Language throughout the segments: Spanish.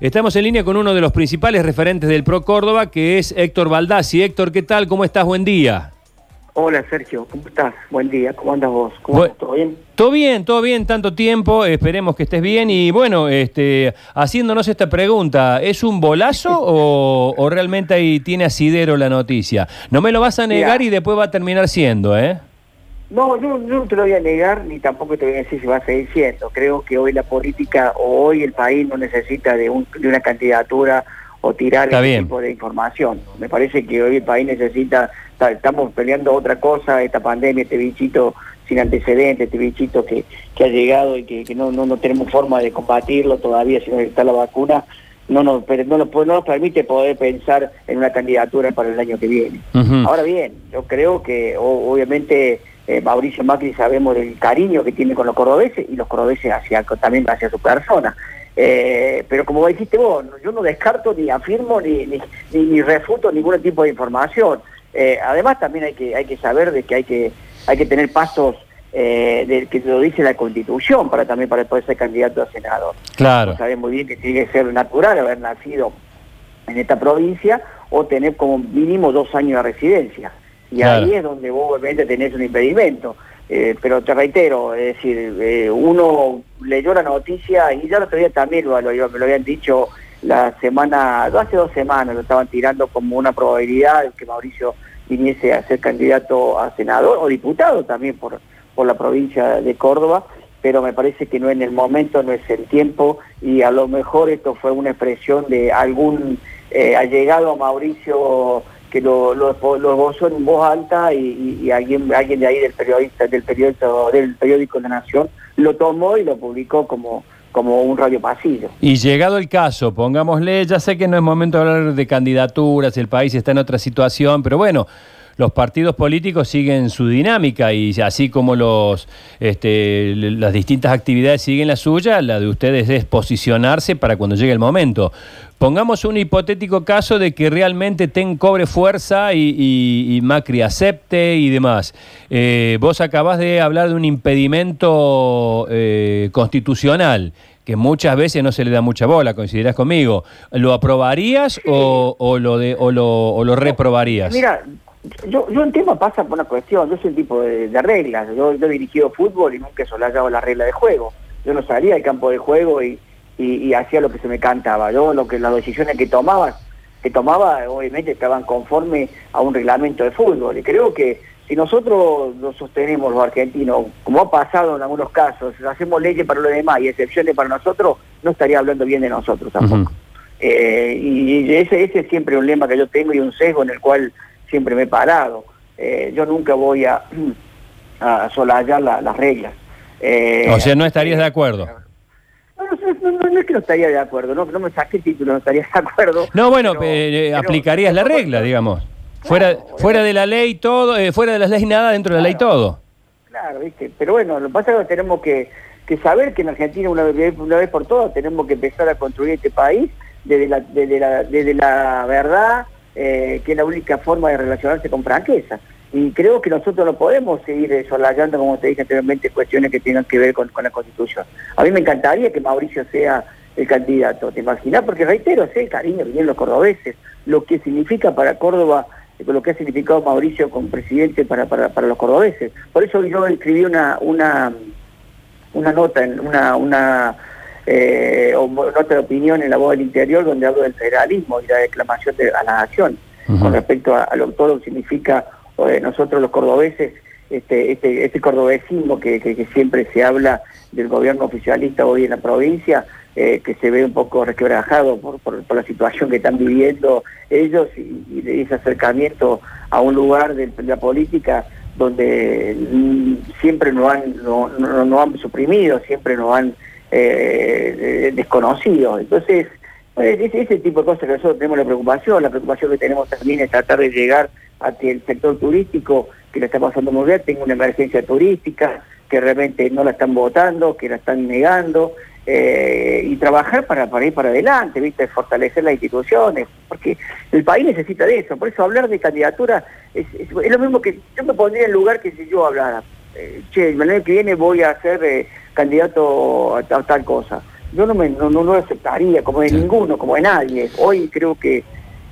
Estamos en línea con uno de los principales referentes del Pro Córdoba, que es Héctor Baldassi. Héctor, ¿qué tal? ¿Cómo estás? Buen día. Hola Sergio, ¿cómo estás? Buen día, ¿cómo andas vos? ¿Cómo Bu-? ¿Todo bien? Todo bien, todo bien, tanto tiempo, esperemos que estés bien. Y bueno, este, haciéndonos esta pregunta, ¿es un bolazo o, o realmente ahí tiene asidero la noticia? No me lo vas a negar Mira. y después va a terminar siendo, ¿eh? No, yo, yo no te lo voy a negar ni tampoco te voy a decir si va a seguir siendo. Creo que hoy la política o hoy el país no necesita de, un- de una candidatura o tirar Está ese bien. tipo de información. Me parece que hoy el país necesita, ta- estamos peleando otra cosa, esta pandemia, este bichito sin antecedentes, este bichito que, que ha llegado y que, que no, no, no tenemos forma de combatirlo todavía si no está la vacuna. No nos, no, nos, no nos permite poder pensar en una candidatura para el año que viene. Ahora bien, yo creo que o- obviamente eh, Mauricio Macri sabemos del cariño que tiene con los cordobeses y los cordobeses hacia, también hacia su persona. Eh, pero como dijiste vos, yo no descarto ni afirmo ni, ni, ni- ni refuto ningún tipo de información. Eh, además también hay que, hay que saber de que hay que, hay que tener pasos eh, de, que lo dice la Constitución para también para poder ser candidato a senador. Claro. Sabes muy bien que tiene que ser natural haber nacido en esta provincia o tener como mínimo dos años de residencia. Y Claro. ahí es donde vos obviamente tenés un impedimento. Eh, pero te reitero, es decir, eh, uno leyó la noticia y ya el otro día también lo, lo habían dicho la semana, hace dos semanas lo estaban tirando como una probabilidad de que Mauricio viniese a ser candidato a senador o diputado también por, por la provincia de Córdoba, pero me parece que no en el momento, no es el tiempo y a lo mejor esto fue una expresión de algún eh, allegado a Mauricio que lo, lo, lo esbozó en voz alta y, alguien, alguien de ahí del periodista, del periódico, del periódico La Nación lo tomó y lo publicó como, como un radio pasillo. Y llegado el caso, pongámosle, ya sé que no es momento de hablar de candidaturas, el país está en otra situación, pero bueno, los partidos políticos siguen su dinámica y así como los, este, las distintas actividades siguen la suya, la de ustedes es posicionarse para cuando llegue el momento. Pongamos un hipotético caso de que realmente TEN cobre fuerza y, Macri acepte y demás. Eh, vos acabás de hablar de un impedimento eh, constitucional que muchas veces no se le da mucha bola, coincidirás conmigo. ¿Lo aprobarías o, o lo de, o, lo, reprobarías? Mira, yo, yo el tema pasa por una cuestión, yo soy un tipo de, reglas, yo, he dirigido fútbol y nunca he solayado la regla de juego. Yo no salía al campo de juego y, y- y hacía lo que se me cantaba. Yo lo que las decisiones que tomaba, que tomaba obviamente estaban conforme a un reglamento de fútbol. Y creo que si nosotros lo sostenemos los argentinos, como ha pasado en algunos casos, hacemos leyes para los demás y excepciones para nosotros, no estaría hablando bien de nosotros tampoco. Eh, y ese, ese es siempre un lema que yo tengo y un sesgo en el cual siempre me he parado. Eh, yo nunca voy a, a la- las reglas. Eh, O sea, no estarías de acuerdo. No, no, no, es que no estaría de acuerdo, no, no me saqué el título, no estaría de acuerdo. No, bueno, pero- eh, eh, pero- aplicarías la regla, digamos. Fuera, fuera de la ley todo, eh, fuera de las leyes nada, dentro de la ley todo. Claro, ¿viste? Pero bueno, lo que pasa es que tenemos que, que saber que en Argentina una vez, una vez por todas tenemos que empezar a construir este país desde la, desde la, desde la verdad, eh, que es la única forma de relacionarse con franqueza. Y creo que nosotros no podemos seguir solayando, como te dije anteriormente, cuestiones que tengan que ver con, con la Constitución. A mí me encantaría que Mauricio sea el candidato, ¿te imaginas? Porque reitero, sé el cariño que tienen los cordobeses, lo que significa para Córdoba lo que ha significado Mauricio como presidente para, para, para los cordobeses. Por eso yo escribí una, una, una nota, una, una eh, nota de opinión en la voz del interior donde hablo del federalismo y la declamación de, a la nación con respecto a, a lo todo lo que significa eh, nosotros los cordobeses, este, este, este cordobesismo que, siempre se habla del gobierno oficialista hoy en la provincia, eh, que se ve un poco resquebrajado por, por- la situación que están viviendo ellos y, y ese acercamiento a un lugar de, la política donde mm, siempre nos han, no, no- han suprimido, siempre nos han eh, desconocido. Entonces, pues, ese, ese tipo de cosas que nosotros tenemos la preocupación, la preocupación que tenemos también es tratar de llegar a que el sector turístico, que lo está pasando muy bien, tenga una emergencia turística, que realmente no la están votando, que la están negando, eh, y trabajar para, para ir para adelante, ¿viste? fortalecer las instituciones, porque el país necesita de eso, por eso hablar de candidatura es, es- es lo mismo que yo me pondría en lugar que si yo hablara, eh, che, el año que viene voy a ser eh, candidato a, ta- tal cosa. Yo no, me, no, no lo aceptaría como de ninguno, como de nadie. Hoy creo que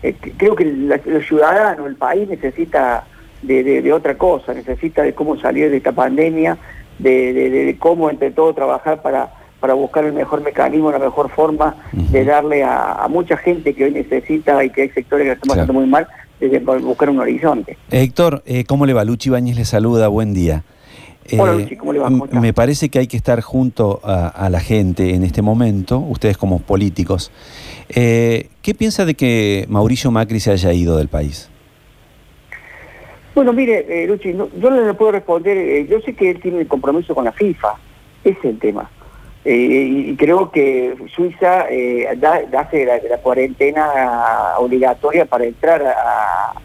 eh, creo que el, ciudadano, el país necesita de, otra cosa, necesita de cómo salir de esta pandemia, de, cómo entre todos trabajar para, para buscar el mejor mecanismo, la mejor forma de darle a, mucha gente que hoy necesita y que hay sectores que están pasando muy mal, de buscar un horizonte. Héctor, eh, ¿cómo le va? Luchi Bañez le saluda, buen día. Hola, eh, ¿cómo le va? me parece que hay que estar junto a, la gente en este momento, ustedes como políticos. Eh, ¿Qué piensa de que Mauricio Macri se haya ido del país? Bueno, mire, eh, Luchi, yo no le puedo responder, yo sé que él tiene el compromiso con la FIFA, ese es el tema. y creo que Suiza da, hace la, cuarentena obligatoria para entrar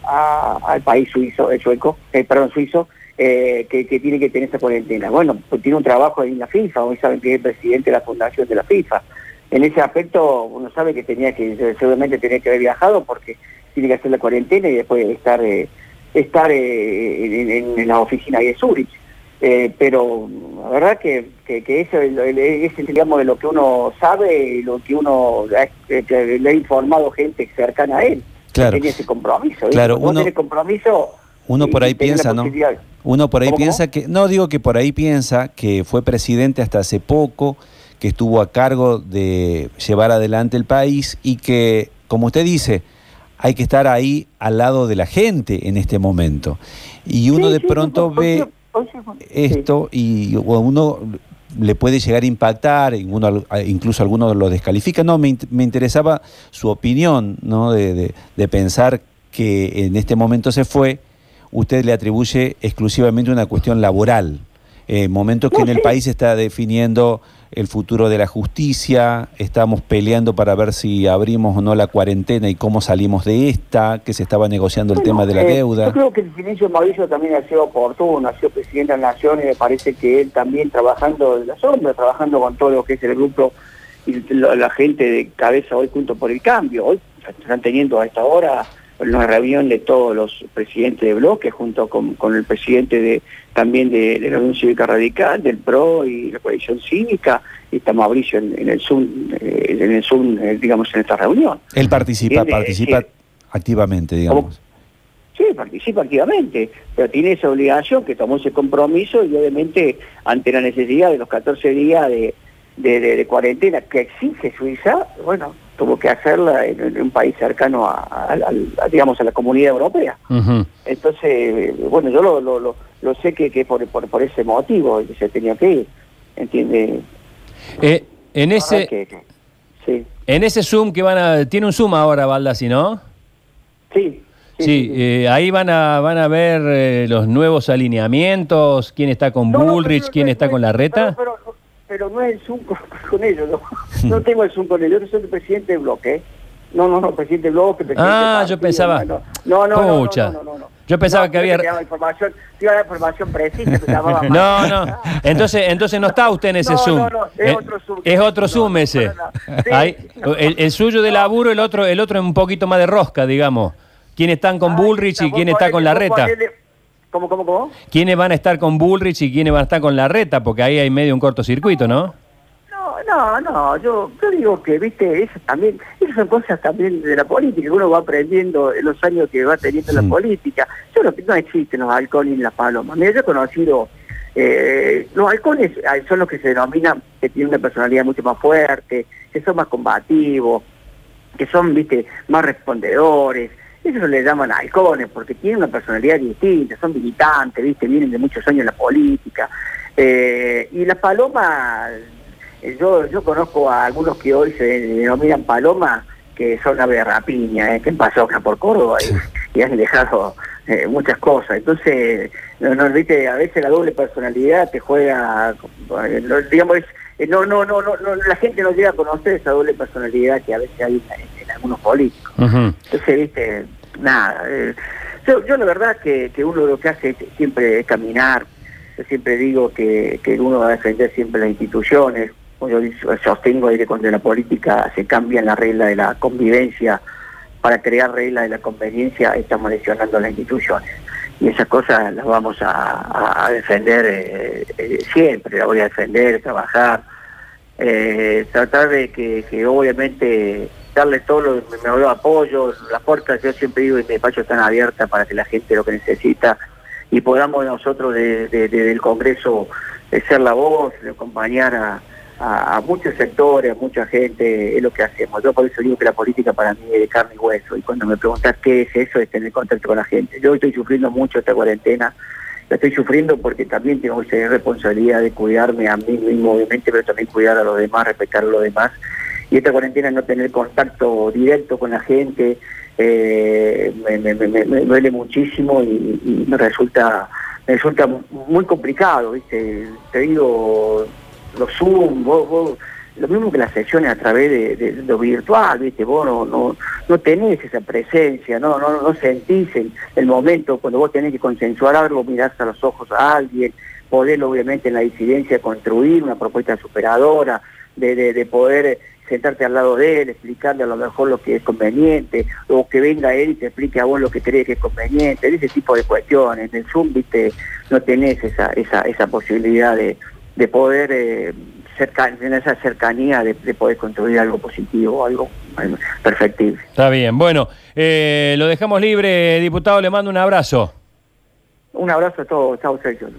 al país suizo, el sueco, perdón, suizo, eh, que, tiene que tener esa cuarentena. Bueno, pues tiene un trabajo en la FIFA, hoy saben que es presidente de la fundación de la FIFA. En ese aspecto uno sabe que tenía que, seguramente tenía que haber viajado porque tiene que hacer la cuarentena y después estar eh, estar eh, en, la oficina de Zurich. pero la verdad que, que, eso es, digamos, de lo que uno sabe y lo que uno le ha informado gente cercana a él. Claro. Que tenía ese compromiso. Claro, uno, tiene compromiso uno por ahí piensa, ¿no? Uno por ahí piensa que, no digo que por ahí piensa que fue presidente hasta hace poco, que estuvo a cargo de llevar adelante el país y que, como usted dice, hay que estar ahí al lado de la gente en este momento. Y uno de pronto ve esto y uno le puede llegar a impactar, incluso algunos lo descalifican. No, me, interesaba su opinión, ¿no? De, de pensar que en este momento se fue usted le atribuye exclusivamente una cuestión laboral. Eh, momentos que en el país se está definiendo el futuro de la justicia, estamos peleando para ver si abrimos o no la cuarentena y cómo salimos de esta, que se estaba negociando el tema de la eh, deuda. Yo creo que el silencio de Mauricio también ha sido oportuno, ha sido presidente de la Nación y me parece que él también trabajando en la sombra, trabajando con todo lo que es el grupo y la gente de cabeza hoy junto por el cambio. Hoy están teniendo a esta hora una reunión de todos los presidentes de bloque junto con, el presidente de también de, la Unión Cívica Radical, del PRO y la coalición cívica, y está Mauricio en, el Zoom, eh, en el Zoom, eh, digamos, en esta reunión. Él participa, participa activamente, digamos. Sí, participa activamente, pero tiene esa obligación que tomó ese compromiso y obviamente ante la necesidad de los 14 días de, de cuarentena que exige Suiza, bueno, tuvo que hacerla en, un país cercano a, digamos a la comunidad europea. Entonces, bueno, yo lo, lo, lo, sé que, que por, por, ese motivo que se tenía que ir, ¿entiende? Eh, en ese sí. en ese Zoom que van a tiene un Zoom ahora Baldassi, ¿no? Sí. Sí, eh, ahí van a van a ver eh, los nuevos alineamientos, quién está con Bullrich, quién está con la reta pero no es el Zoom con, ellos, no, tengo el Zoom con ellos, yo soy el presidente del bloque. No, no, no, presidente del bloque. Presidente ah, yo pensaba. No, no, no, no, no, Yo pensaba que había. información, te a información precisa. no, no. Entonces, entonces no está usted en ese Zoom. No, no, es eh, otro Zoom. Es otro Zoom ese. el, el, suyo de laburo, el otro, el otro es un poquito más de rosca, digamos. ¿Quiénes están con Bullrich y quién está con la reta? ¿Cómo, cómo, cómo? ¿Quiénes van a estar con Bullrich y quiénes van a estar con la reta? Porque ahí hay medio un cortocircuito, ¿no? No, no, no, yo, yo digo que, viste, eso también, esas son cosas también de la política, que uno va aprendiendo en los años que va teniendo la política. Yo que no existen los halcones y las palomas. Mira, yo he conocido, eh, los halcones son los que se denominan que tienen una personalidad mucho más fuerte, que son más combativos, que son, viste, más respondedores, eso le llaman halcones porque tienen una personalidad distinta, son militantes, ¿viste? vienen de muchos años en la política. Eh, y las palomas, eh, yo, yo conozco a algunos que hoy se denominan palomas, que son ave de rapiña, ¿eh? que pasó acá por Córdoba y, han dejado eh, muchas cosas. Entonces, no, ¿viste? a veces la doble personalidad te juega, digamos, no, no, no, no, la gente no llega a conocer esa doble personalidad que a veces hay en, algunos políticos. Entonces, viste, nada. Eh, yo, la verdad que, que uno lo que hace siempre es caminar. Yo siempre digo que, que uno va a defender siempre las instituciones. Yo sostengo que cuando la política se cambian las reglas de la convivencia para crear reglas de la conveniencia, estamos lesionando las instituciones. Y esas cosas las vamos a, defender eh, eh, siempre, las voy a defender, trabajar tratar de que, obviamente darle todo lo, me, apoyo, las puertas yo siempre digo y mi despacho están abiertas para que la gente lo que necesita y podamos nosotros desde el Congreso ser la voz, acompañar a, muchos sectores, a mucha gente, es lo que hacemos. Yo por eso digo que la política para mí es de carne y hueso y cuando me preguntas qué es eso, es tener contacto con la gente. Yo estoy sufriendo mucho esta cuarentena, la estoy sufriendo porque también tengo esa responsabilidad de cuidarme a mí mismo, obviamente, pero también cuidar a los demás, respetar a los demás. Y esta cuarentena no tener contacto directo con la gente eh, me, duele muchísimo y, me resulta me resulta muy complicado, ¿viste? Te digo, los Zoom, vos, lo mismo que las sesiones a través de, lo virtual, ¿viste? Vos no, no, tenés esa presencia, no, no, no sentís el, el, momento cuando vos tenés que consensuar algo, mirás a los ojos a alguien, poder obviamente en la disidencia construir una propuesta superadora, de, de, poder sentarte al lado de él, explicarle a lo mejor lo que es conveniente, o que venga él y te explique a vos lo que crees que es conveniente, ese tipo de cuestiones. En el Zoom, viste, no tenés esa, esa, esa posibilidad de, de poder eh, tener esa cercanía de, poder construir algo positivo, algo perfectible. Está bien, bueno, eh, lo dejamos libre, diputado, le mando un abrazo. Un abrazo a todos, chao Sergio.